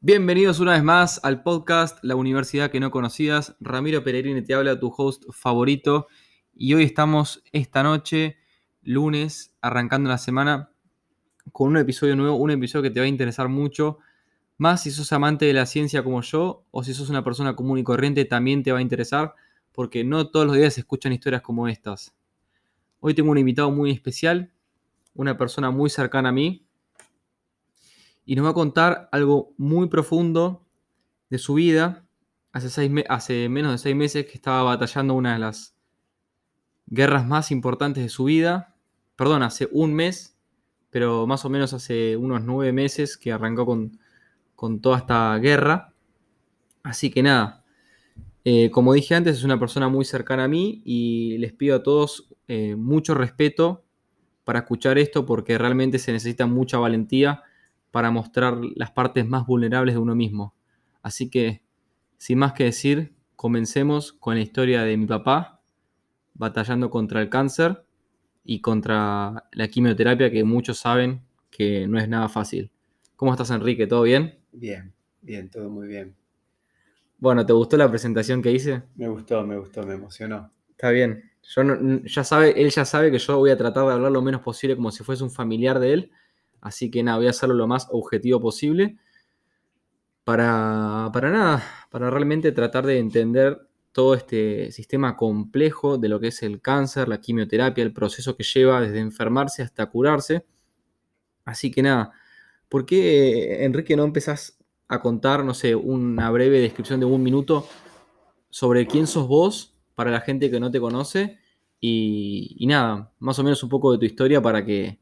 Bienvenidos una vez más al podcast La Universidad que no conocías. Ramiro Peregrini te habla, tu host favorito. Y hoy estamos esta noche, lunes, arrancando la semana, con un episodio nuevo, un episodio que te va a interesar mucho. Más si sos amante de la ciencia como yo, o si sos una persona común y corriente, también te va a interesar, porque no todos los días se escuchan historias como estas. Hoy tengo un invitado muy especial, una persona muy cercana a mí, y nos va a contar algo muy profundo de su vida. Hace, menos de seis meses que estaba batallando una de las guerras más importantes de su vida. Perdón, hace un mes, pero más o menos hace unos nueve meses que arrancó con, toda esta guerra. Así que nada, eh, como dije antes, es una persona muy cercana a mí y les pido a todos eh, mucho respeto para escuchar esto porque realmente se necesita mucha valentía para mostrar las partes más vulnerables de uno mismo. Así que, sin más que decir, comencemos con la historia de mi papá batallando contra el cáncer y contra la quimioterapia que muchos saben que no es nada fácil. ¿Cómo estás, Enrique? ¿Todo bien? Bien, bien, todo muy bien. Bueno, ¿te gustó la presentación que hice? Me gustó, me gustó, me emocionó. Está bien. Yo ya sabe, él ya sabe que yo voy a tratar de hablar lo menos posible como si fuese un familiar de él, Así que nada, voy a hacerlo lo más objetivo posible para, para nada, para realmente tratar de entender todo este sistema complejo de lo que es el cáncer, la quimioterapia, el proceso que lleva desde enfermarse hasta curarse. Así que nada, ¿por qué, Enrique, no empezás a contar, no sé, una breve descripción de un minuto sobre quién sos vos para la gente que no te conoce? Y, nada, más o menos un poco de tu historia para que,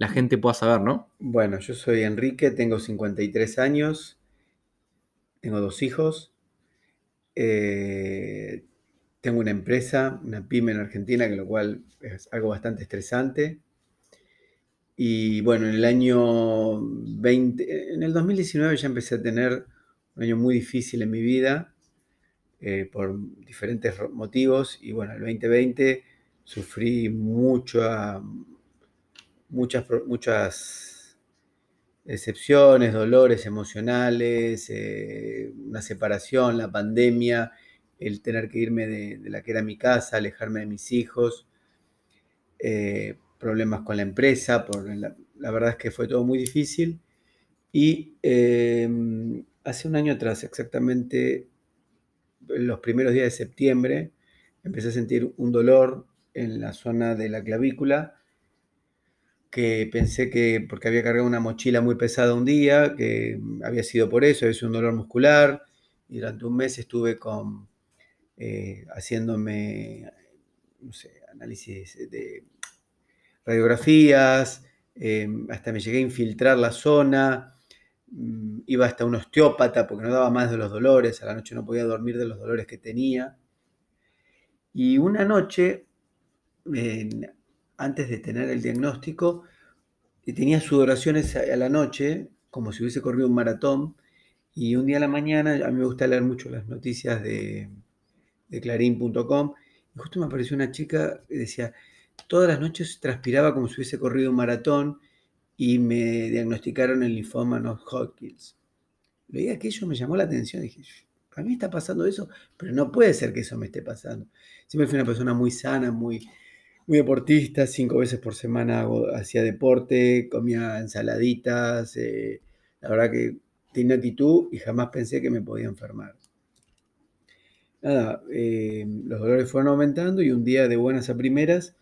la gente pueda saber, ¿no? Bueno, yo soy Enrique, tengo 53 años, tengo dos hijos, eh, tengo una empresa, una pyme en Argentina, que lo cual es algo bastante estresante. Y bueno, en el año 20, en el 2019 ya empecé a tener un año muy difícil en mi vida eh, por diferentes motivos. Y bueno, el 2020 sufrí mucho, muchas, muchas excepciones, dolores emocionales, eh, una separación, la pandemia, el tener que irme de, la que era mi casa, alejarme de mis hijos, eh, problemas con la empresa, por la, verdad es que fue todo muy difícil. Y em, hace un año atrás, exactamente en los primeros días de septiembre, empecé a sentir un dolor en la zona de la clavícula que pensé que porque había cargado una mochila muy pesada un día, que había sido por eso, había sido un dolor muscular, y durante un mes estuve con, eh, haciéndome, análisis de radiografías, eh, hasta me llegué a infiltrar la zona, mm, iba hasta un osteópata porque no daba más de los dolores, a la noche no podía dormir de los dolores que tenía. Y una noche, antes de tener el diagnóstico, tenía sudoraciones a la noche, como si hubiese corrido un maratón, y un día a la mañana, a mí me gusta leer mucho las noticias de, de clarín.com, y justo me apareció una chica que decía, todas las noches transpiraba como si hubiese corrido un maratón, y me diagnosticaron el linfoma no Hodgkins. Leí aquello, me llamó la atención, dije, a mí está pasando eso, pero no puede ser que eso me esté pasando. Siempre fui una persona muy sana, muy, muy deportista, cinco veces por semana hacía deporte, comía ensaladitas, eh, la verdad que tenía actitud y jamás pensé que me podía enfermar. Nada, eh, los dolores fueron aumentando y un día de buenas a primeras,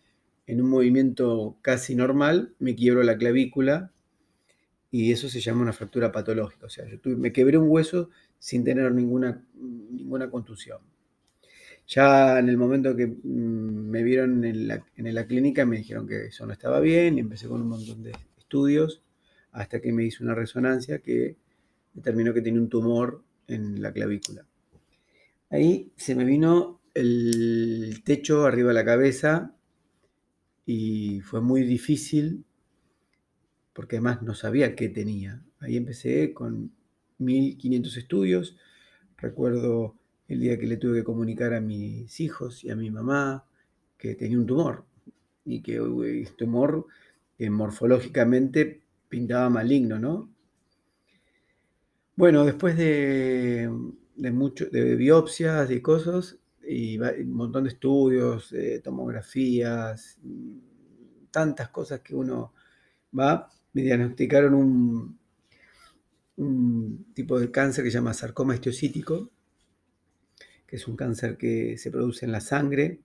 en un movimiento casi normal, me quiebro la clavícula y eso se llama una fractura patológica. O sea, yo me quebré un hueso sin tener ninguna, ninguna contusión. Ya en el momento que mm, me vieron en la, clínica me dijeron que eso no estaba bien y empecé con un montón de estudios hasta que me hizo una resonancia que determinó que tenía un tumor en la clavícula. Ahí se me vino el techo arriba de la cabeza y fue muy difícil porque además no sabía qué tenía. Ahí empecé con 1500 estudios. Recuerdo el día que le tuve que comunicar a mis hijos y a mi mamá que tenía un tumor y que este tumor morfológicamente pintaba maligno, ¿no? Bueno, después de, de, mucho, de biopsias, de cosas, y un montón de estudios, tomografías, tantas cosas que uno va, me diagnosticaron un, un tipo de cáncer que se llama sarcoma histiocítico, que es un cáncer que se produce en la sangre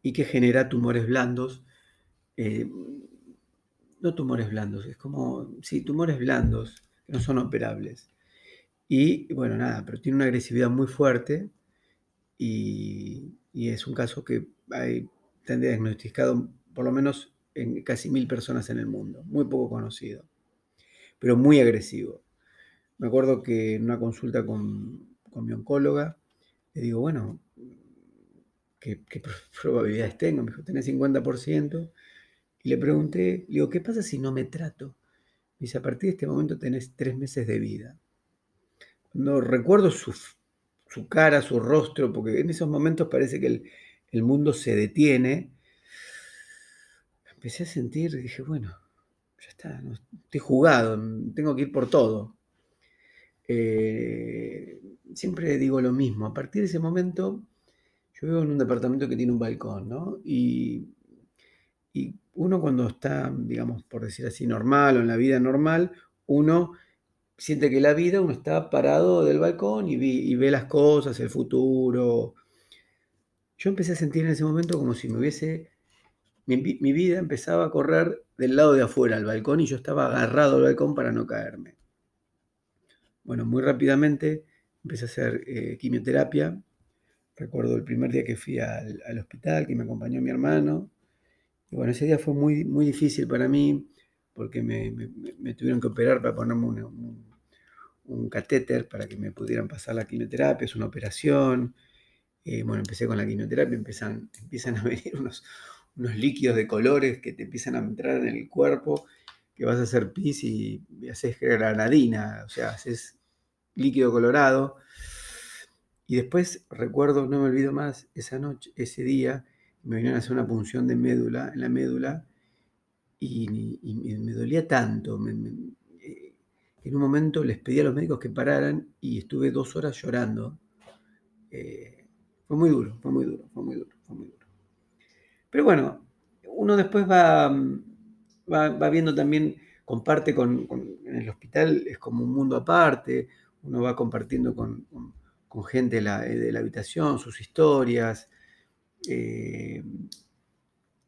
y que genera tumores blandos. Eh, no tumores blandos, es como, sí, tumores blandos que no son operables. Y bueno, nada, pero tiene una agresividad muy fuerte y, es un caso que hay, diagnosticado por lo menos en casi mil personas en el mundo, muy poco conocido, pero muy agresivo. Me acuerdo que en una consulta con, mi oncóloga, le digo, bueno, ¿qué, probabilidades tengo? Me dijo, tenés 50%. Y le pregunté, le digo, ¿qué pasa si no me trato? Me dice, a partir de este momento tenés tres meses de vida. No recuerdo su, cara, su rostro, porque en esos momentos parece que el, mundo se detiene. Empecé a sentir, dije, bueno, ya está, estoy jugado, tengo que ir por todo. Eh, siempre digo lo mismo, a partir de ese momento, yo vivo en un departamento que tiene un balcón, ¿no? Y, y uno cuando está, digamos, por decir así, normal o en la vida normal, uno siente que la vida uno está parado del balcón y, ve las cosas, el futuro. Yo empecé a sentir en ese momento como si me hubiese, mi, vida empezaba a correr del lado de afuera al balcón y yo estaba agarrado al balcón para no caerme. Bueno, muy rápidamente empecé a hacer eh, quimioterapia. Recuerdo el primer día que fui al, hospital, que me acompañó mi hermano. Y bueno, ese día fue muy, muy difícil para mí porque me, tuvieron que operar para ponerme un, un, catéter para que me pudieran pasar la quimioterapia, es una operación. Eh, bueno, empecé con la quimioterapia, empiezan, empiezan a venir unos, unos líquidos de colores que te empiezan a entrar en el cuerpo, que vas a hacer pis y, haces granadina, o sea, haces líquido colorado. Y después recuerdo, no me olvido más, esa noche, ese día, me vinieron a hacer una punción de médula, en la médula, y, me dolía tanto. Eh, en un momento les pedí a los médicos que pararan y estuve dos horas llorando. Eh, fue muy duro, fue muy duro, fue muy duro, fue muy duro. Pero bueno, uno después va, va, viendo también, comparte con, en el hospital, es como un mundo aparte, uno va compartiendo con, gente de la, de la, habitación, sus historias. Eh,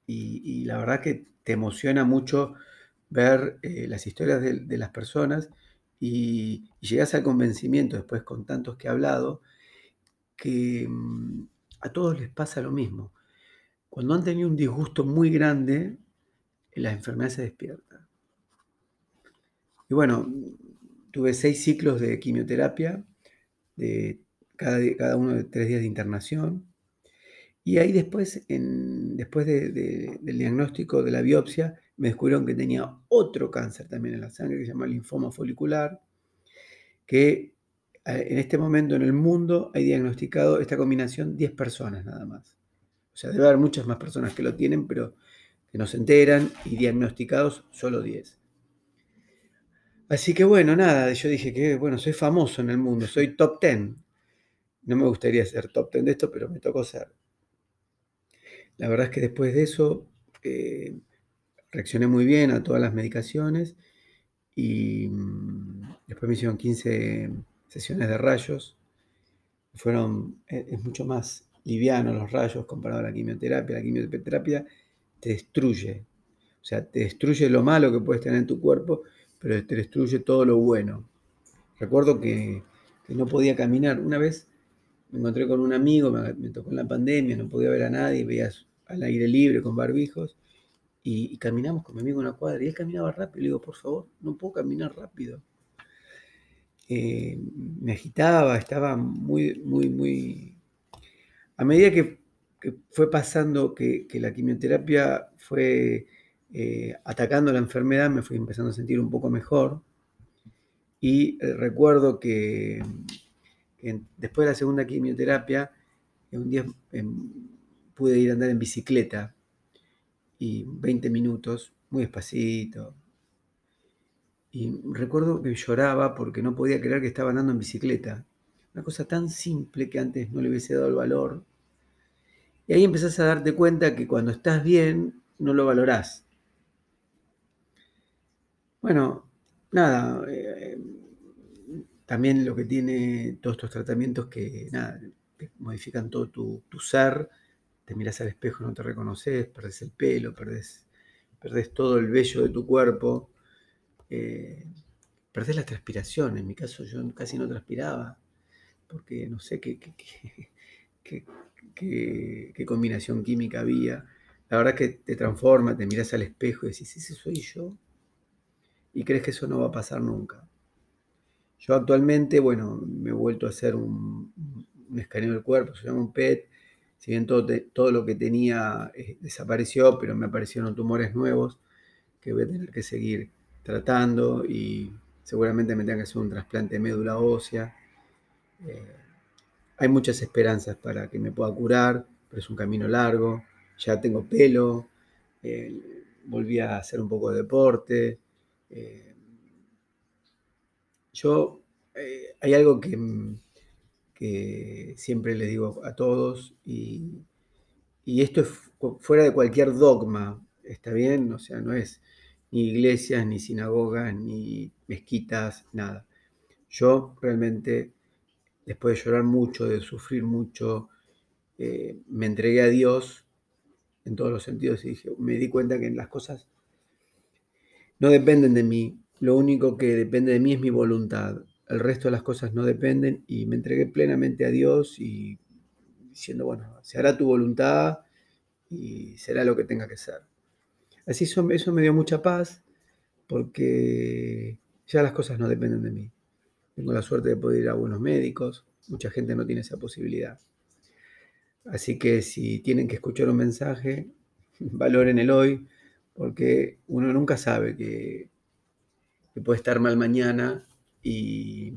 y, la verdad que te emociona mucho ver eh, las historias de, las personas y, llegas al convencimiento después con tantos que he hablado que mm, a todos les pasa lo mismo. Cuando han tenido un disgusto muy grande, la enfermedad se despierta. Y bueno, tuve seis ciclos de quimioterapia, de cada, cada uno de tres días de internación. Y ahí después, después del diagnóstico de la biopsia, me descubrieron que tenía otro cáncer también en la sangre que se llama linfoma folicular, que eh, en este momento en el mundo hay diagnosticado esta combinación 10 personas nada más. O sea, debe haber muchas más personas que lo tienen, pero que no se enteran y diagnosticados solo 10. Así que bueno, nada, yo dije que bueno, soy famoso en el mundo, soy top 10. No me gustaría ser top 10 de esto, pero me tocó ser. La verdad es que después de eso eh, reaccioné muy bien a todas las medicaciones y mm, después me hicieron 15 sesiones de rayos. Fueron, e, es, mucho más liviano los rayos comparado a la quimioterapia. La quimioterapia te destruye. O sea, te destruye lo malo que puedes tener en tu cuerpo, pero te destruye todo lo bueno. Recuerdo que, no podía caminar. Una vez me encontré con un amigo, me, tocó en la pandemia, no podía ver a nadie, veías al aire libre con barbijos y, caminamos con mi amigo una cuadra y él caminaba rápido. Le digo, por favor, no puedo caminar rápido. Eh, me agitaba, estaba muy, muy, muy... A medida que, fue pasando, que, la quimioterapia fue eh, atacando la enfermedad, me fui empezando a sentir un poco mejor. Y eh, recuerdo que después de la segunda quimioterapia, un día pude ir a andar en bicicleta y 20 minutos, muy despacito. Y recuerdo que lloraba porque no podía creer que estaba andando en bicicleta. Una cosa tan simple que antes no le hubiese dado el valor. Y ahí empezás a darte cuenta que cuando estás bien, no lo valorás. Bueno, nada, eh, también lo que tiene todos estos tratamientos que nada, modifican todo tu, ser, te miras al espejo, no te reconoces, perdés el pelo, perdés, perdés todo el vello de tu cuerpo, eh, perdés la transpiración, en mi caso yo casi no transpiraba, porque no sé qué, qué, qué, combinación química había. La verdad que te transforma, te miras al espejo y decís, ese soy yo. Y crees que eso no va a pasar nunca. Yo actualmente, bueno, me he vuelto a hacer un, un escaneo del cuerpo, se llama un PET. Si bien todo, todo lo que tenía eh, desapareció, pero me aparecieron tumores nuevos que voy a tener que seguir tratando y seguramente me tenga que hacer un trasplante de médula ósea. Eh, hay muchas esperanzas para que me pueda curar, pero es un camino largo. Ya tengo pelo, eh, volví a hacer un poco de deporte. yo, hay algo que, que siempre les digo a todos, y, esto es fuera de cualquier dogma, ¿está bien? O sea, no es ni iglesias, ni sinagogas, ni mezquitas, nada. Yo realmente, después de llorar mucho, de sufrir mucho, eh, me entregué a Dios en todos los sentidos y dije, me di cuenta que las cosas no dependen de mí, lo único que depende de mí es mi voluntad el resto de las cosas no dependen y me entregué plenamente a Dios y diciendo, bueno, se hará tu voluntad y será lo que tenga que ser. Así eso, eso me dio mucha paz porque ya las cosas no dependen de mí. Tengo la suerte de poder ir a buenos médicos, mucha gente no tiene esa posibilidad. Así que si tienen que escuchar un mensaje, valoren el hoy, porque uno nunca sabe que, que puede estar mal mañana y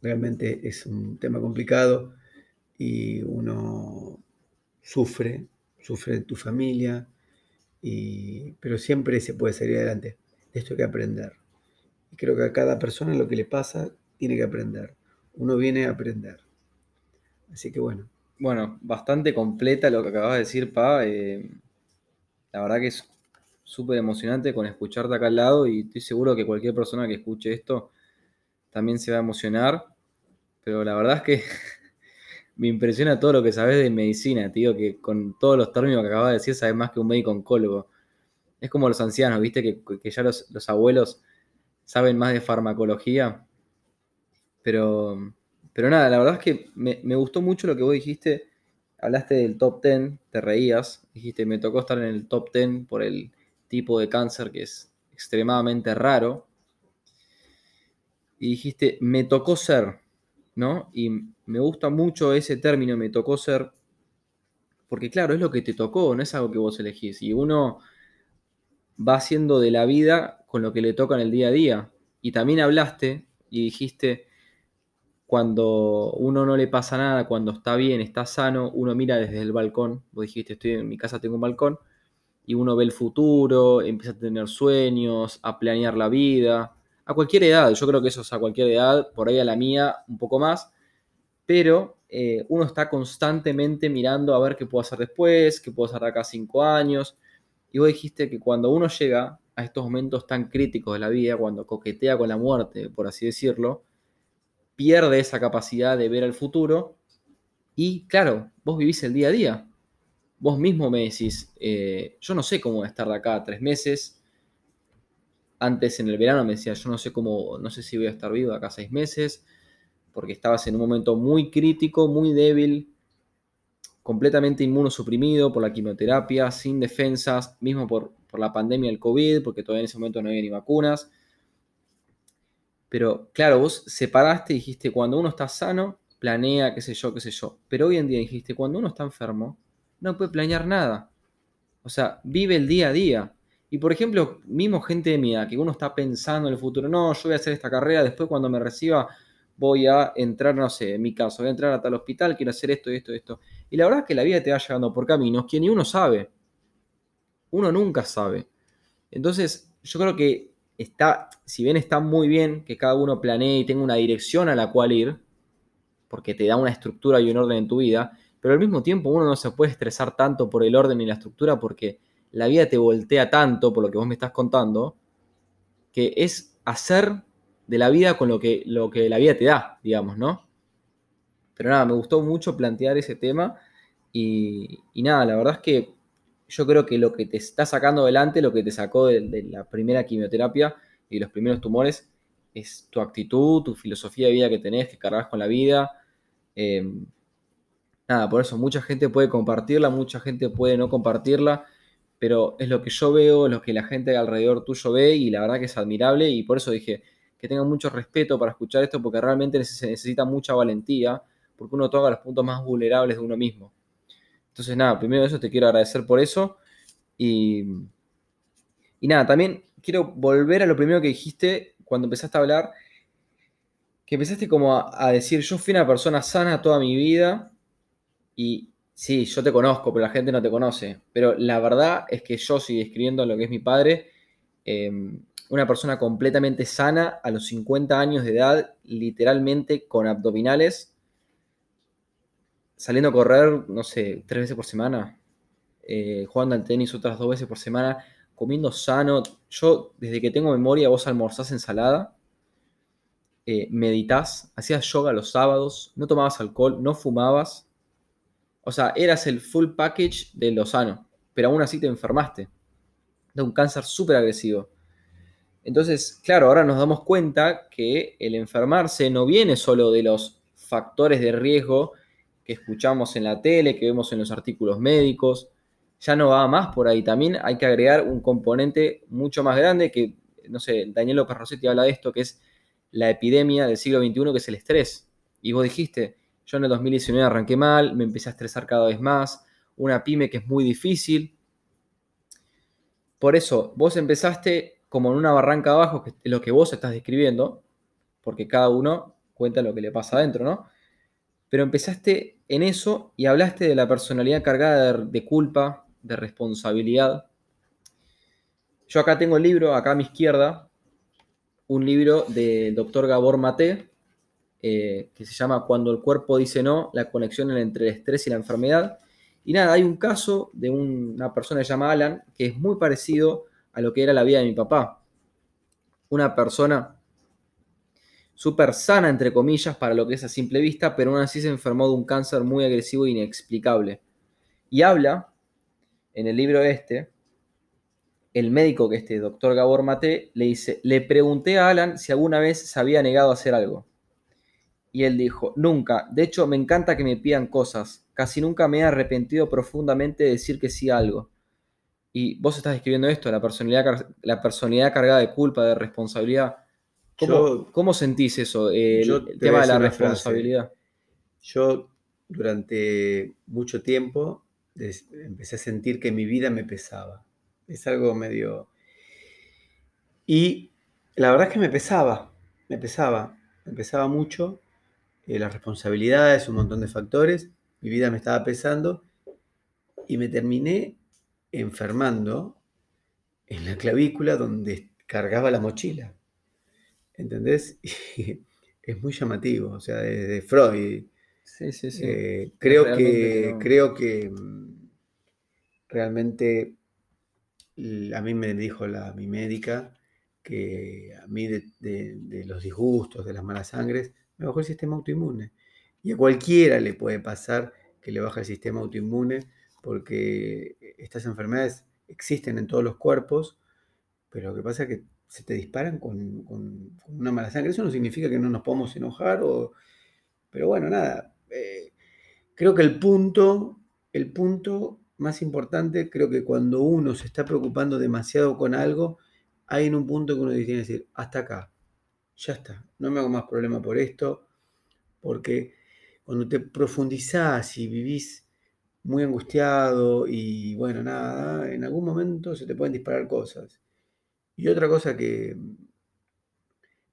realmente es un tema complicado y uno sufre, sufre tu familia, y, pero siempre se puede salir adelante. De esto hay que aprender. Y creo que a cada persona lo que le pasa tiene que aprender. Uno viene a aprender. Así que bueno. Bueno, bastante completa lo que acabas de decir, Pa. Eh, la verdad que es súper emocionante con escucharte acá al lado y estoy seguro que cualquier persona que escuche esto también se va a emocionar. Pero la verdad es que me impresiona todo lo que sabes de medicina, tío, que con todos los términos que acabas de decir sabes más que un médico oncólogo. Es como los ancianos, viste, que, ya los, abuelos saben más de farmacología. Pero, pero nada, la verdad es que me, me gustó mucho lo que vos dijiste. Hablaste del top 10, te reías, dijiste, me tocó estar en el top 10 por el, tipo de cáncer que es extremadamente raro. Y dijiste, me tocó ser, ¿no? Y me gusta mucho ese término, me tocó ser, porque claro, es lo que te tocó, no es algo que vos elegís. Y uno va haciendo de la vida con lo que le toca en el día a día. Y también hablaste y dijiste, cuando uno no le pasa nada, cuando está bien, está sano, uno mira desde el balcón. Vos dijiste, estoy en mi casa, tengo un balcón y uno ve el futuro, empieza a tener sueños, a planear la vida, a cualquier edad, yo creo que eso es a cualquier edad, por ahí a la mía un poco más, pero eh, uno está constantemente mirando a ver qué puedo hacer después, qué puedo hacer de acá cinco años, y vos dijiste que cuando uno llega a estos momentos tan críticos de la vida, cuando coquetea con la muerte, por así decirlo, pierde esa capacidad de ver el futuro. Y claro, vos vivís el día a día vos mismo me decís, eh, yo no sé cómo estar de acá tres meses. Antes en el verano me decía, yo no sé cómo, no sé si voy a estar vivo de acá seis meses, porque estabas en un momento muy crítico, muy débil, completamente inmunosuprimido por la quimioterapia, sin defensas, mismo por, por la pandemia del COVID, porque todavía en ese momento no había ni vacunas. Pero claro, vos separaste y dijiste, cuando uno está sano, planea, qué sé yo, qué sé yo. Pero hoy en día dijiste, cuando uno está enfermo, no puede planear nada. O sea, vive el día a día. Y por ejemplo, mismo gente de mi edad, que uno está pensando en el futuro, no, yo voy a hacer esta carrera, después cuando me reciba voy a entrar, no sé, en mi caso, voy a entrar a tal hospital, quiero hacer esto, esto, esto. Y la verdad es que la vida te va llevando por caminos que ni uno sabe. Uno nunca sabe. Entonces, yo creo que está, si bien está muy bien que cada uno planee y tenga una dirección a la cual ir, porque te da una estructura y un orden en tu vida, pero al mismo tiempo uno no se puede estresar tanto por el orden y la estructura porque la vida te voltea tanto, por lo que vos me estás contando, que es hacer de la vida con lo que, lo que la vida te da, digamos, ¿no? Pero nada, me gustó mucho plantear ese tema y, nada, la verdad es que yo creo que lo que te está sacando adelante, lo que te sacó de, la primera quimioterapia y los primeros tumores, es tu actitud, tu filosofía de vida que tenés, que cargas con la vida. Em, nada, por eso mucha gente puede compartirla, mucha gente puede no compartirla, pero es lo que yo veo, lo que la gente alrededor tuyo ve y la verdad que es admirable y por eso dije que tengan mucho respeto para escuchar esto porque realmente se necesita mucha valentía porque uno toca los puntos más vulnerables de uno mismo. Entonces nada, primero de eso te quiero agradecer por eso y, y nada, también quiero volver a lo primero que dijiste cuando empezaste a hablar, que empezaste como a, a decir, yo fui una persona sana toda mi vida y Sí, yo te conozco, pero la gente no te conoce. Pero la verdad es que yo, si describiendo lo que es mi padre, em, una persona completamente sana a los 50 años de edad, literalmente con abdominales, saliendo a correr, no sé, tres veces por semana, eh, jugando al tenis otras dos veces por semana, comiendo sano. Yo, desde que tengo memoria, vos almorzás ensalada, eh, meditas, hacías yoga los sábados, no tomabas alcohol, no fumabas o sea, eras el full package de lo sano, pero aún así te enfermaste de un cáncer súper agresivo. Entonces, claro, ahora nos damos cuenta que el enfermarse no viene solo de los factores de riesgo que escuchamos en la tele, que vemos en los artículos médicos, ya no va más por ahí. También hay que agregar un componente mucho más grande que, no sé, Daniel López habla de esto, que es la epidemia del siglo XXI, que es el estrés. Y vos dijiste, yo en el 2019 arranqué mal, me empecé a estresar cada vez más, una pyme que es muy difícil. Por eso, vos empezaste como en una barranca abajo, que es lo que vos estás describiendo, porque cada uno cuenta lo que le pasa adentro, ¿no? Pero empezaste en eso y hablaste de la personalidad cargada de, culpa, de responsabilidad. Yo acá tengo el libro, acá a mi izquierda, un libro del doctor Gabor Mate, eh, que se llama Cuando el cuerpo dice no, la conexión entre el estrés y la enfermedad. Y nada, hay un caso de una persona que se llama Alan, que es muy parecido a lo que era la vida de mi papá. Una persona súper sana, entre comillas, para lo que es a simple vista, pero aún así se enfermó de un cáncer muy agresivo e inexplicable. Y habla, en el libro este, el médico que este doctor Gabor Mate le dice, le pregunté a Alan si alguna vez se había negado a hacer algo. Y él dijo, nunca, de hecho me encanta que me pidan cosas, casi nunca me he arrepentido profundamente de decir que sí a algo. Y vos estás escribiendo esto, la personalidad, la personalidad cargada de culpa, de responsabilidad. ¿Cómo, sentís eso, el, tema de la responsabilidad? Yo durante mucho tiempo empecé a sentir que mi vida me pesaba. Es algo medio... Y la verdad es que me pesaba, me pesaba, me pesaba mucho eh, las responsabilidades, un montón de factores, mi vida me estaba pesando y me terminé enfermando en la clavícula donde cargaba la mochila. ¿Entendés? es muy llamativo, o sea, desde Freud. Sí, sí, sí. Eh, creo, que, creo que mm, realmente a mí me dijo la, mi médica que a mí de los disgustos, de las malas sangres, me bajó el sistema autoinmune. Y a cualquiera le puede pasar que le baja el sistema autoinmune porque estas enfermedades existen en todos los cuerpos, pero lo que pasa es que se te disparan con, una mala sangre. Eso no significa que no nos podamos enojar, o, pero bueno, nada. Eh, creo que el punto, el punto más importante, creo que cuando uno se está preocupando demasiado con algo, hay en un punto que uno tiene que decir, hasta acá, ya está, no me hago más problema por esto, porque cuando te profundizás y vivís muy angustiado y bueno, nada, en algún momento se te pueden disparar cosas. Y otra cosa que,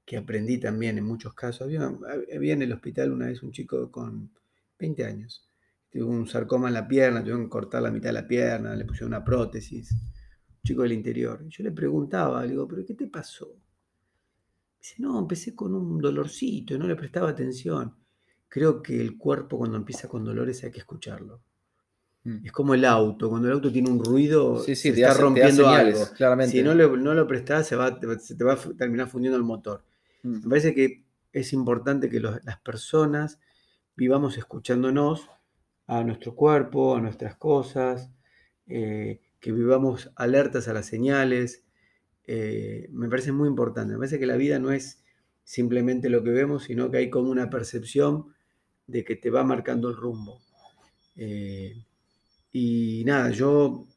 que aprendí también en muchos casos. Había, había en el hospital una vez un chico con 20 años, tuvo un sarcoma en la pierna, tuvieron que cortar la mitad de la pierna, le pusieron una prótesis, un chico del interior. yo le preguntaba, le digo, ¿pero qué te pasó? Dice, no, empecé con un dolorcito y no le prestaba atención. Creo que el cuerpo cuando empieza con dolores hay que escucharlo. Mm. Es como el auto, cuando el auto tiene un ruido, se está rompiendo algo. Claramente. Si no, no lo prestás, se, va, se te va a terminar fundiendo el motor. Mm. Me parece que es importante que las personas vivamos escuchándonos a nuestro cuerpo, a nuestras cosas, eh, que vivamos alertas a las señales. Eh, me parece muy importante. Me parece que la vida no es simplemente lo que vemos, sino que hay como una percepción de que te va marcando el rumbo. Eh, y nada, yo,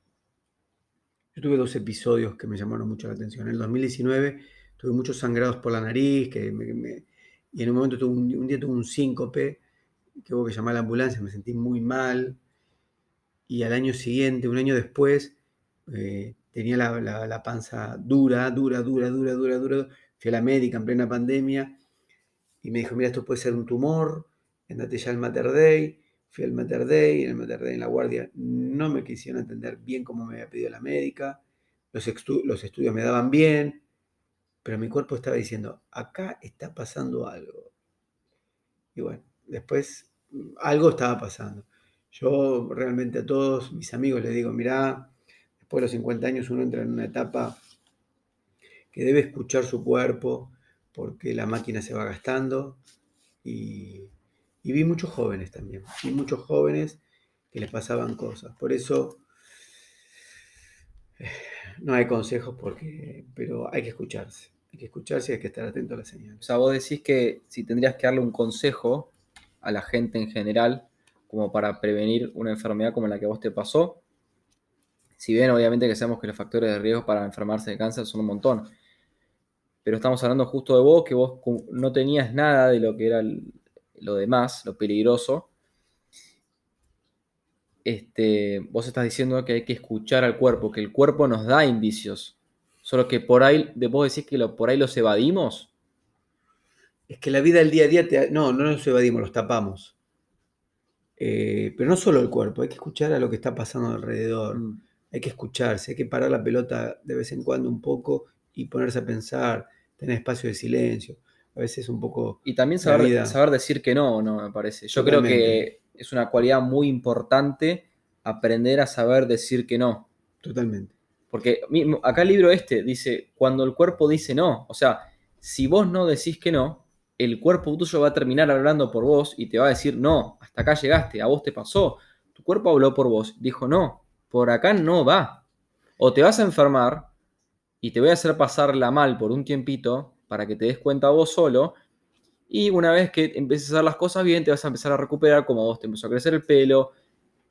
tuve dos episodios que me llamaron mucho la atención. En el 2019 tuve muchos sangrados por la nariz, que y en un momento tuve un, día tuve un síncope, que hubo que llamar a la ambulancia, me sentí muy mal. Y al año siguiente, un año después, eh, tenía la, panza dura, dura, dura, dura, dura, dura. Fui a la médica en plena pandemia y me dijo, mira, esto puede ser un tumor, andate ya al Mater Day. Fui al Mater Day, en el Mater Day en la guardia no me quisieron atender bien como me había pedido la médica. Los, los estudios me daban bien, pero mi cuerpo estaba diciendo, acá está pasando algo. Y bueno, después mm, algo estaba pasando. Yo realmente a todos mis amigos les digo, mirá, después de los 50 años uno entra en una etapa que debe escuchar su cuerpo porque la máquina se va gastando y, vi muchos jóvenes también, vi muchos jóvenes que les pasaban cosas. Por eso eh, no hay consejos porque, pero hay que escucharse. Hay que escucharse y hay que estar atento a las señales. O sea, vos decís que si tendrías que darle un consejo a la gente en general, como para prevenir una enfermedad como la que a vos te pasó, si bien obviamente que sabemos que los factores de riesgo para enfermarse de cáncer son un montón, pero estamos hablando justo de vos, que vos no tenías nada de lo que era lo demás, lo peligroso, este, vos estás diciendo que hay que escuchar al cuerpo, que el cuerpo nos da indicios. Solo que por ahí, vos decís que lo, por ahí los evadimos. Es que la vida del día a día, no, no los evadimos, los tapamos. Eh, pero no solo el cuerpo, hay que escuchar a lo que está pasando alrededor. Mm. Hay que escucharse, hay que parar la pelota de vez en cuando un poco y ponerse a pensar, tener espacio de silencio. A veces un poco. Y también saber, saber decir que no, no, me parece. Yo creo que es una cualidad muy importante aprender a saber decir que no. Totalmente. Porque acá el libro este dice, cuando el cuerpo dice no, o sea, si vos no decís que no, el cuerpo tuyo va a terminar hablando por vos y te va a decir, no, hasta acá llegaste, a vos te pasó. Tu cuerpo habló por vos, dijo, no, por acá no va. O te vas a enfermar y te voy a hacer pasarla mal por un tiempito para que te des cuenta vos solo y una vez que empieces a hacer las cosas bien, te vas a empezar a recuperar como vos te empezó a crecer el pelo.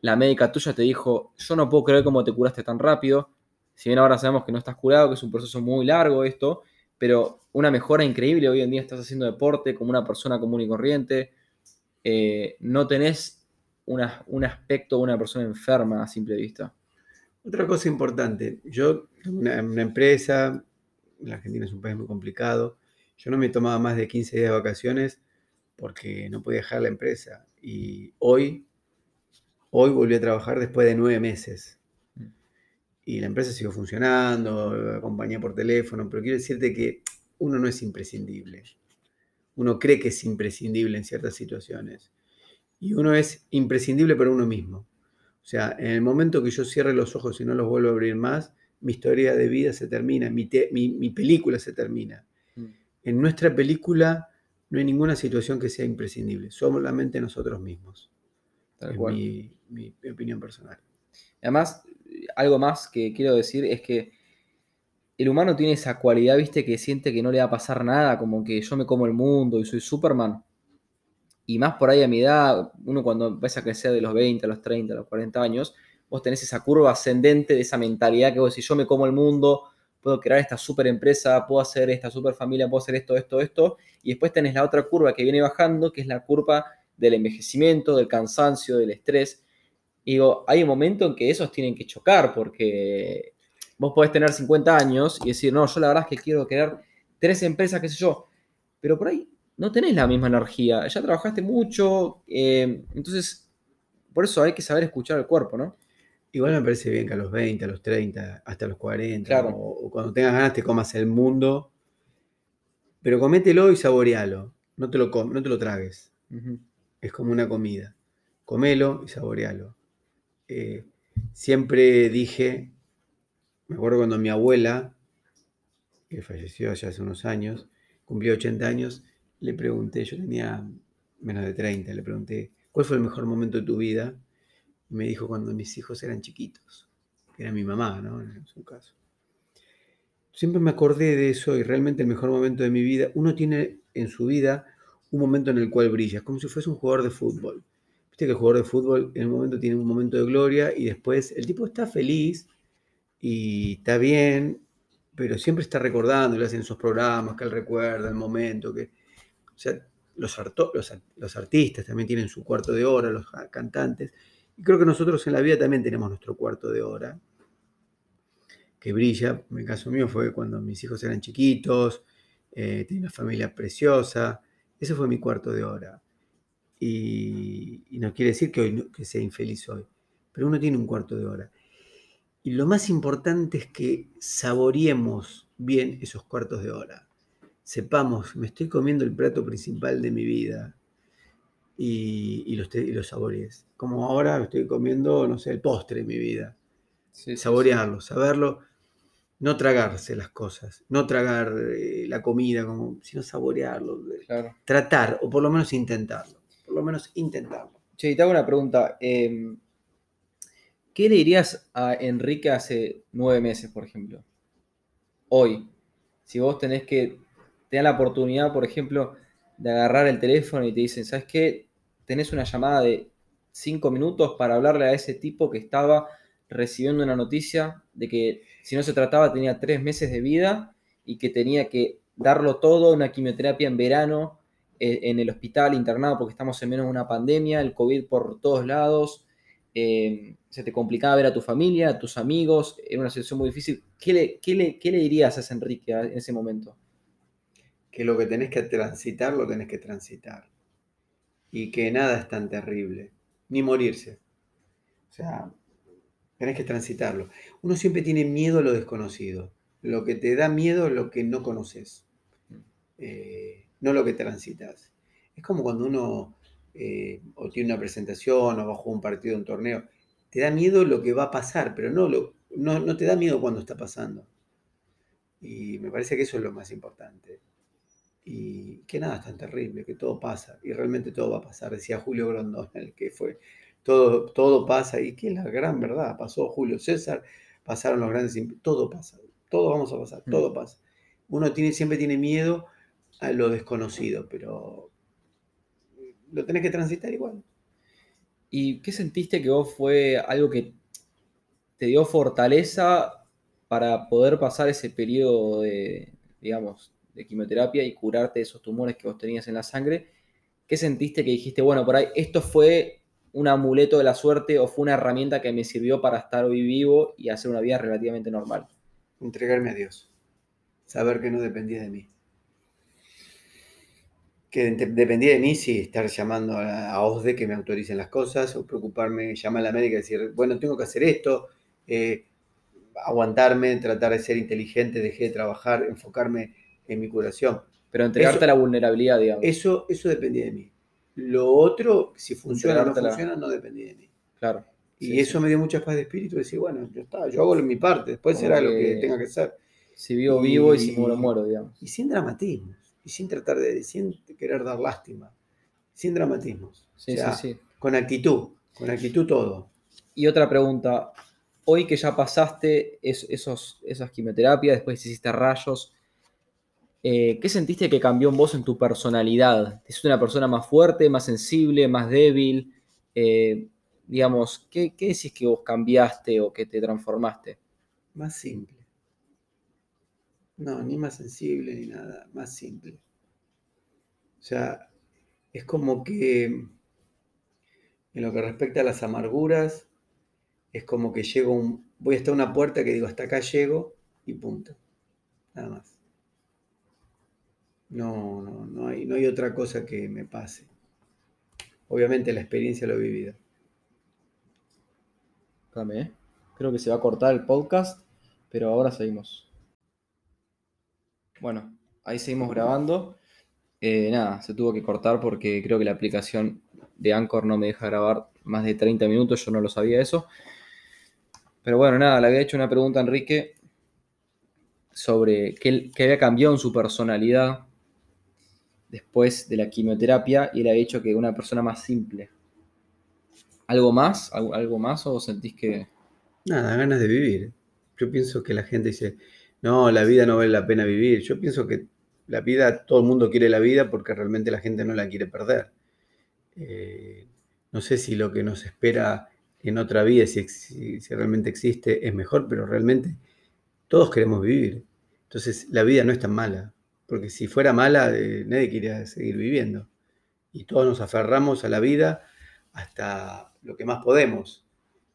La médica tuya te dijo, yo no puedo creer cómo te curaste tan rápido. Si bien ahora sabemos que no estás curado, que es un proceso muy largo esto, pero una mejora increíble. Hoy en día estás haciendo deporte como una persona común y corriente. Eh, no tenés un aspecto de una persona enferma a simple vista. Otra cosa importante, yo tengo una empresa, la Argentina es un país muy complicado, yo no me tomaba más de 15 días de vacaciones porque no podía dejar la empresa. Y hoy, hoy volví a trabajar después de nueve meses. Y la empresa siguió funcionando, acompañé por teléfono, pero quiero decirte que uno no es imprescindible. Uno cree que es imprescindible en ciertas situaciones. Y uno es imprescindible para uno mismo. O sea, en el momento que yo cierre los ojos y no los vuelvo a abrir más, mi historia de vida se termina, mi, mi película se termina en nuestra película no hay ninguna situación que sea imprescindible, somos la mente nosotros mismos. es Mi, mi, opinión personal. Además, algo más que quiero decir es que el humano tiene esa cualidad, viste, que siente que no le va a pasar nada, como que yo me como el mundo y soy Superman. Y más por ahí a mi edad, uno cuando empieza a crecer de los 20 a los 30, a los 40 años, vos tenés esa curva ascendente de esa mentalidad que vos decís, yo me como el mundo, puedo crear esta super empresa, puedo hacer esta super familia, puedo hacer esto, esto, esto. Y después tenés la otra curva que viene bajando, que es la curva del envejecimiento, del cansancio, del estrés. Y digo, hay un momento en que esos tienen que chocar, porque vos podés tener 50 años y decir, no, yo la verdad es que quiero crear tres empresas, qué sé yo. pero por ahí no tenés la misma energía, ya trabajaste mucho, eh, entonces por eso hay que saber escuchar al cuerpo, ¿no? Igual me parece bien que a los 20, a los 30, hasta los 40, Claro. o, o cuando tengas ganas te comas el mundo, pero comételo y saborealo, no te lo, com- no te lo tragues, es como una comida, comelo y saborealo. Eh, siempre dije, me acuerdo cuando mi abuela, que falleció ya hace unos años, cumplió 80 años, le pregunté, yo tenía menos de 30, le pregunté, ¿cuál fue el mejor momento de tu vida? Y me dijo cuando mis hijos eran chiquitos, que era mi mamá, ¿no? En su caso. Siempre me acordé de eso y realmente el mejor momento de mi vida, uno tiene en su vida un momento en el cual brilla, es como si fuese un jugador de fútbol. Viste que el jugador de fútbol en un momento tiene un momento de gloria y después el tipo está feliz y está bien, pero siempre está recordando, le hacen esos programas que él recuerda el momento, que, los, artistas también tienen su cuarto de hora, los ca- cantantes, y creo que nosotros en la vida también tenemos nuestro cuarto de hora, que brilla, en el caso mío fue cuando mis hijos eran chiquitos, eh, tenía una familia preciosa, ese fue mi cuarto de hora. Y, y no quiere decir que hoy que sea infeliz hoy, pero uno tiene un cuarto de hora. Y lo más importante es que saboreemos bien esos cuartos de hora. Sepamos, me estoy comiendo el plato principal de mi vida y, y lo, estoy- y lo saborees. Como ahora me estoy comiendo, no sé, el postre de mi vida. Sí, sí, Saborearlo, saberlo, no tragarse las cosas, no tragar eh, la comida, como, sino saborearlo. claro. Tratar, o por lo menos intentarlo. Por lo menos intentarlo. Che, y te hago una pregunta. eh, ¿Qué le dirías a Enrique hace nueve meses, por ejemplo? Hoy, si vos tenés que tener la oportunidad, por ejemplo, de agarrar el teléfono y te dicen, ¿sabes qué? Tenés una llamada de cinco minutos para hablarle a ese tipo que estaba recibiendo una noticia de que si no se trataba tenía tres meses de vida y que tenía que darlo todo, una quimioterapia en verano eh, en el hospital internado porque estamos en menos de una pandemia, el COVID por todos lados, eh, se te complicaba ver a tu familia, a tus amigos, era una situación muy difícil. ¿Qué le, qué le, qué le dirías a ese Enrique en ese momento? Que lo que tenés que transitar, lo tenés que transitar. Y que nada es tan terrible, ni morirse. O sea, tenés que transitarlo. Uno siempre tiene miedo a lo desconocido. Lo que te da miedo es lo que no conoces, eh, no lo que transitas. Es como cuando uno eh, o tiene una presentación o va a jugar un partido, un torneo. Te da miedo lo que va a pasar, pero no, lo, no, no te da miedo cuando está pasando. Y me parece que eso es lo más importante y que nada es tan terrible, que todo pasa, y realmente todo va a pasar, decía Julio Grondona, el que fue, todo, todo pasa, y que es la gran verdad, pasó Julio César, pasaron los grandes, todo pasa, todo vamos a pasar, Mm. todo pasa. Uno tiene, siempre tiene miedo a lo desconocido, pero lo tenés que transitar igual. ¿Y qué sentiste que vos fue algo que te dio fortaleza para poder pasar ese periodo de, digamos, de quimioterapia y curarte de esos tumores que vos tenías en la sangre? ¿Qué sentiste que dijiste, bueno, por ahí esto fue un amuleto de la suerte o fue una herramienta que me sirvió para estar hoy vivo y hacer una vida relativamente normal? Entregarme a Dios, saber que no dependía de mí. Que de- dependía de mí, sí, estar llamando a, a OSDE que me autoricen las cosas, o preocuparme, llamar a la médica y decir, bueno, tengo que hacer esto, eh, aguantarme, tratar de ser inteligente, dejé de trabajar, enfocarme en mi curación. Pero entregarte Eso- a la vulnerabilidad, digamos. Eso, eso dependía de mí. Lo otro, si funciona o no funciona, no dependía de mí. Claro. Y Sí, eso sí. me dio mucha paz de espíritu, decir, bueno, yo, está, yo hago mi parte, después Como será lo que- tenga que ser. Si vivo, vivo y si muero, muero, digamos. Y sin dramatismos, y sin tratar de, sin querer dar lástima, sin dramatismos. Sí, O sea, sí, sí. Con actitud, con actitud todo. Y otra pregunta, hoy que ya pasaste es- esos, esas quimioterapias, después hiciste rayos, eh, ¿qué sentiste que cambió en vos en tu personalidad? ¿Te hiciste una persona más fuerte, más sensible, más débil? Eh, digamos, ¿qué, ¿qué decís que vos cambiaste o que te transformaste? Más simple. No, ni más sensible ni nada, más simple. O sea, es como que en lo que respecta a las amarguras, es como que llego, un, voy hasta una puerta que digo, hasta acá llego y punto. Nada más. No, no, no hay, no hay otra cosa que me pase. Obviamente la experiencia lo he vivido. Espérame, ¿eh? Creo que se va a cortar el podcast, pero ahora seguimos. Bueno, ahí seguimos grabando. Eh, nada, se tuvo que cortar porque creo que la aplicación de Anchor no me deja grabar más de 30 minutos, yo no lo sabía eso. Pero bueno, nada, le había hecho una pregunta a Enrique sobre qué había cambiado en su personalidad después de la quimioterapia y él había dicho que una persona más simple. ¿Algo más? ¿Algo, más o sentís que...? Nada, ganas de vivir. Yo pienso que la gente dice, no, la vida no vale la pena vivir. Yo pienso que la vida, todo el mundo quiere la vida porque realmente la gente no la quiere perder. Eh, no sé si lo que nos espera en otra vida, si, si, realmente existe, es mejor, pero realmente todos queremos vivir. Entonces la vida no es tan mala porque si fuera mala, eh, nadie quería seguir viviendo. Y todos nos aferramos a la vida hasta lo que más podemos.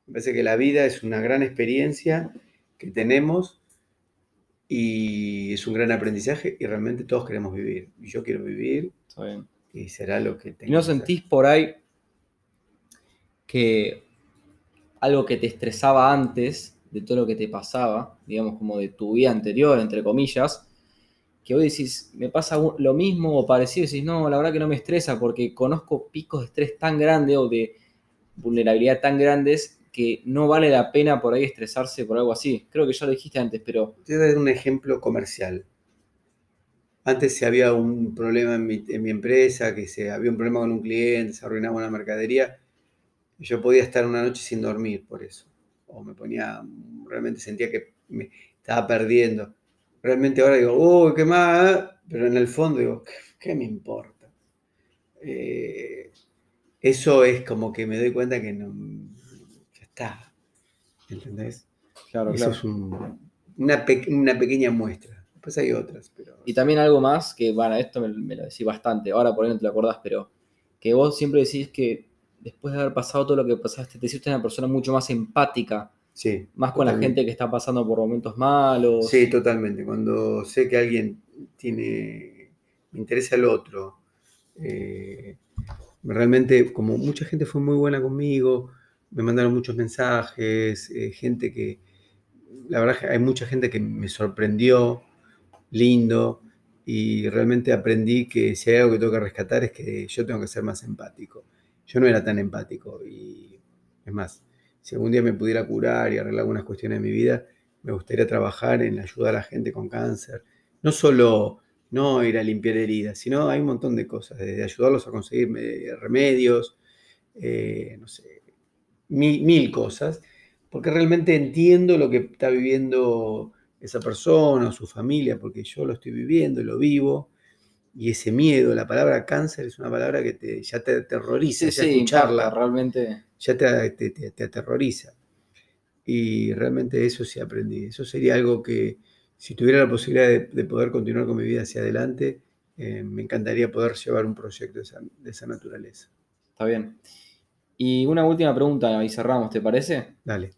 Me parece que la vida es una gran experiencia que tenemos y es un gran aprendizaje y realmente todos queremos vivir. Y yo quiero vivir y será lo que tengo. ¿Y no sentís por ahí que algo que te estresaba antes de todo lo que te pasaba, digamos como de tu vida anterior, entre comillas, que hoy decís, me pasa lo mismo o parecido, decís, no, la verdad que no me estresa porque conozco picos de estrés tan grandes o de vulnerabilidad tan grandes que no vale la pena por ahí estresarse por algo así. Creo que ya lo dijiste antes, pero... Te voy a dar un ejemplo comercial. Antes si había un problema en mi, empresa, que se, había un problema con un cliente, se arruinaba una mercadería, yo podía estar una noche sin dormir por eso. O me ponía, realmente sentía que me estaba perdiendo realmente ahora digo, uy, qué más, pero en el fondo digo, ¿qué, me importa? Eh, eso es como que me doy cuenta que no, ya está, ¿entendés? Claro, eso es una, pequeña muestra. Después hay otras. Pero... Y también algo más, que bueno, esto me, lo decís bastante, ahora por ahí no te lo acordás, pero que vos siempre decís que después de haber pasado todo lo que pasaste, te hiciste una persona mucho más empática Sí. Más con la gente que está pasando por momentos malos. Sí, totalmente. Cuando sé que alguien tiene. me interesa el otro. Eh, realmente, como mucha gente fue muy buena conmigo, me mandaron muchos mensajes, eh, gente que. La verdad hay mucha gente que me sorprendió, lindo, y realmente aprendí que si hay algo que tengo que rescatar es que yo tengo que ser más empático. Yo no era tan empático y es más, si algún día me pudiera curar y arreglar algunas cuestiones de mi vida, me gustaría trabajar en ayudar a la gente con cáncer. No solo no ir a limpiar heridas, sino hay un montón de cosas, desde ayudarlos a conseguir eh, remedios, eh, no sé, mil, cosas, porque realmente entiendo lo que está viviendo esa persona o su familia, porque yo lo estoy viviendo, lo vivo, y ese miedo, la palabra cáncer es una palabra que te, ya te aterroriza, ya escucharla. realmente. Ya te, te, aterroriza. Y realmente eso sí aprendí. Eso sería algo que, si tuviera la posibilidad de, poder continuar con mi vida hacia adelante, eh, me encantaría poder llevar un proyecto de esa, naturaleza. Está bien. Y una última pregunta y cerramos, ¿te parece? Dale.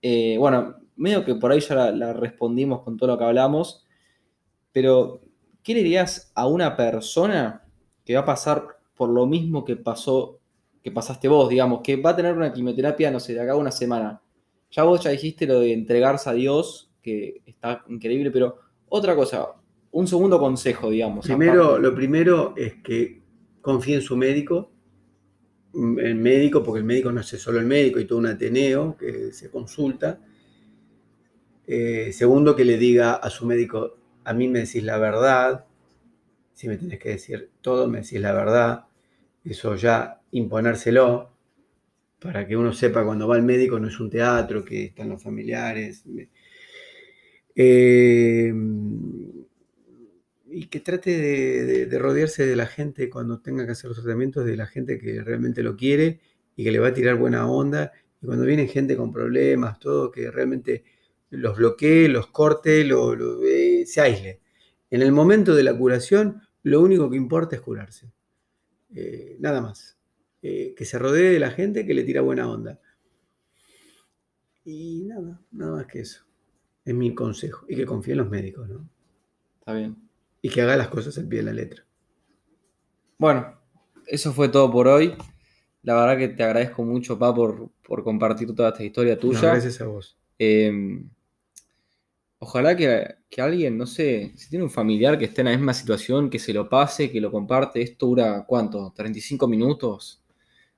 Eh, bueno, medio que por ahí ya la respondimos con todo lo que hablamos, pero ¿qué le dirías a una persona que va a pasar por lo mismo que pasó, que pasaste vos, digamos, que va a tener una quimioterapia, no sé, de acá a una semana? Ya vos ya dijiste lo de entregarse a Dios, que está increíble, pero otra cosa, un segundo consejo, digamos. Primero, lo primero es que confíe en su médico, el médico, porque el médico no es solo el médico, y todo un Ateneo que se consulta. Eh, segundo, que le diga a su médico, a mí me decís la verdad, si me tenés que decir todo, me decís la verdad, eso ya imponérselo, para que uno sepa cuando va al médico no es un teatro, que están los familiares. Eh, y que trate de, rodearse de la gente cuando tenga que hacer los tratamientos, de la gente que realmente lo quiere y que le va a tirar buena onda. Y cuando viene gente con problemas, todo, que realmente los bloquee, los corte, lo, eh, se aísle. En el momento de la curación, lo único que importa es curarse. Eh, nada más. Eh, que se rodee de la gente que le tira buena onda. Y nada, nada más que eso. Es mi consejo. Y que confíe en los médicos, ¿no? Está bien. y que haga las cosas al pie de la letra. Bueno, eso fue todo por hoy. La verdad que te agradezco mucho, Pa, por, por compartir toda esta historia tuya. gracias a vos. Eh, ojalá que, alguien, no sé, si tiene un familiar que esté en la misma situación, que se lo pase, que lo comparte. Esto dura, ¿cuánto? ¿35 minutos?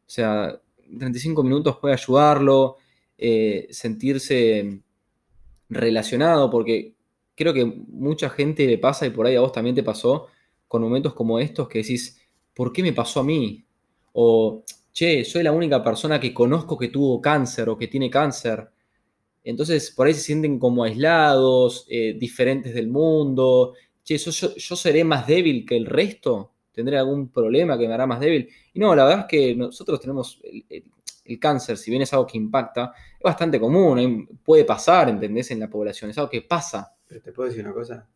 O sea, 35 minutos puede ayudarlo, eh, sentirse relacionado, porque creo que mucha gente le pasa, y por ahí a vos también te pasó, con momentos como estos que decís, ¿por qué me pasó a mí? O, che, soy la única persona que conozco que tuvo cáncer o que tiene cáncer. Entonces, por ahí se sienten como aislados, eh, diferentes del mundo. Che, yo, yo, seré más débil que el resto. ¿Tendré algún problema que me hará más débil? Y no, la verdad es que nosotros tenemos el, cáncer, si bien es algo que impacta, es bastante común, puede pasar, ¿entendés? En la población, es algo que pasa. Pero te puedo decir una cosa,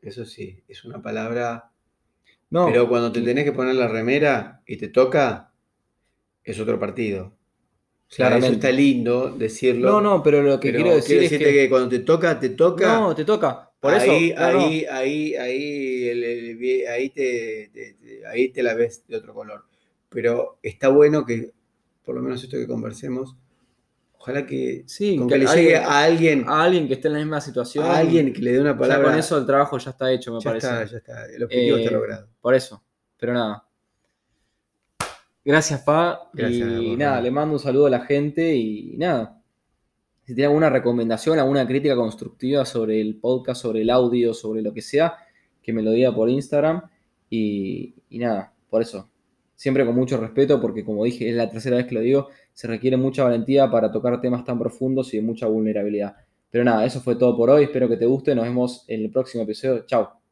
eso sí, es una palabra... No, pero cuando te tenés que poner la remera y te toca, es otro partido. Claro, eso está lindo decirlo. No, no, pero lo que quiero decir es que... cuando te toca, te toca. No, te toca. Por ahí, eso. ahí, ahí, ahí, ahí, te, ahí te la ves de otro color. Pero está bueno que, por lo menos esto que conversemos, Ojalá que, sí, que, le llegue a alguien. A alguien que esté en la misma situación. A alguien que le dé una palabra. con eso el trabajo ya está hecho, me ya parece. Está, ya está. El objetivo está eh, logrado. Por eso. Pero nada. Gracias, Pa. y nada, le mando un saludo a la gente y nada. Si tiene alguna recomendación, alguna crítica constructiva sobre el podcast, sobre el audio, sobre lo que sea, que me lo diga por Instagram. y nada, por eso. Siempre con mucho respeto, porque como dije, es la tercera vez que lo digo, se requiere mucha valentía para tocar temas tan profundos y de mucha vulnerabilidad. Pero nada, eso fue todo por hoy. Espero que te guste. Nos vemos en el próximo episodio. Chao.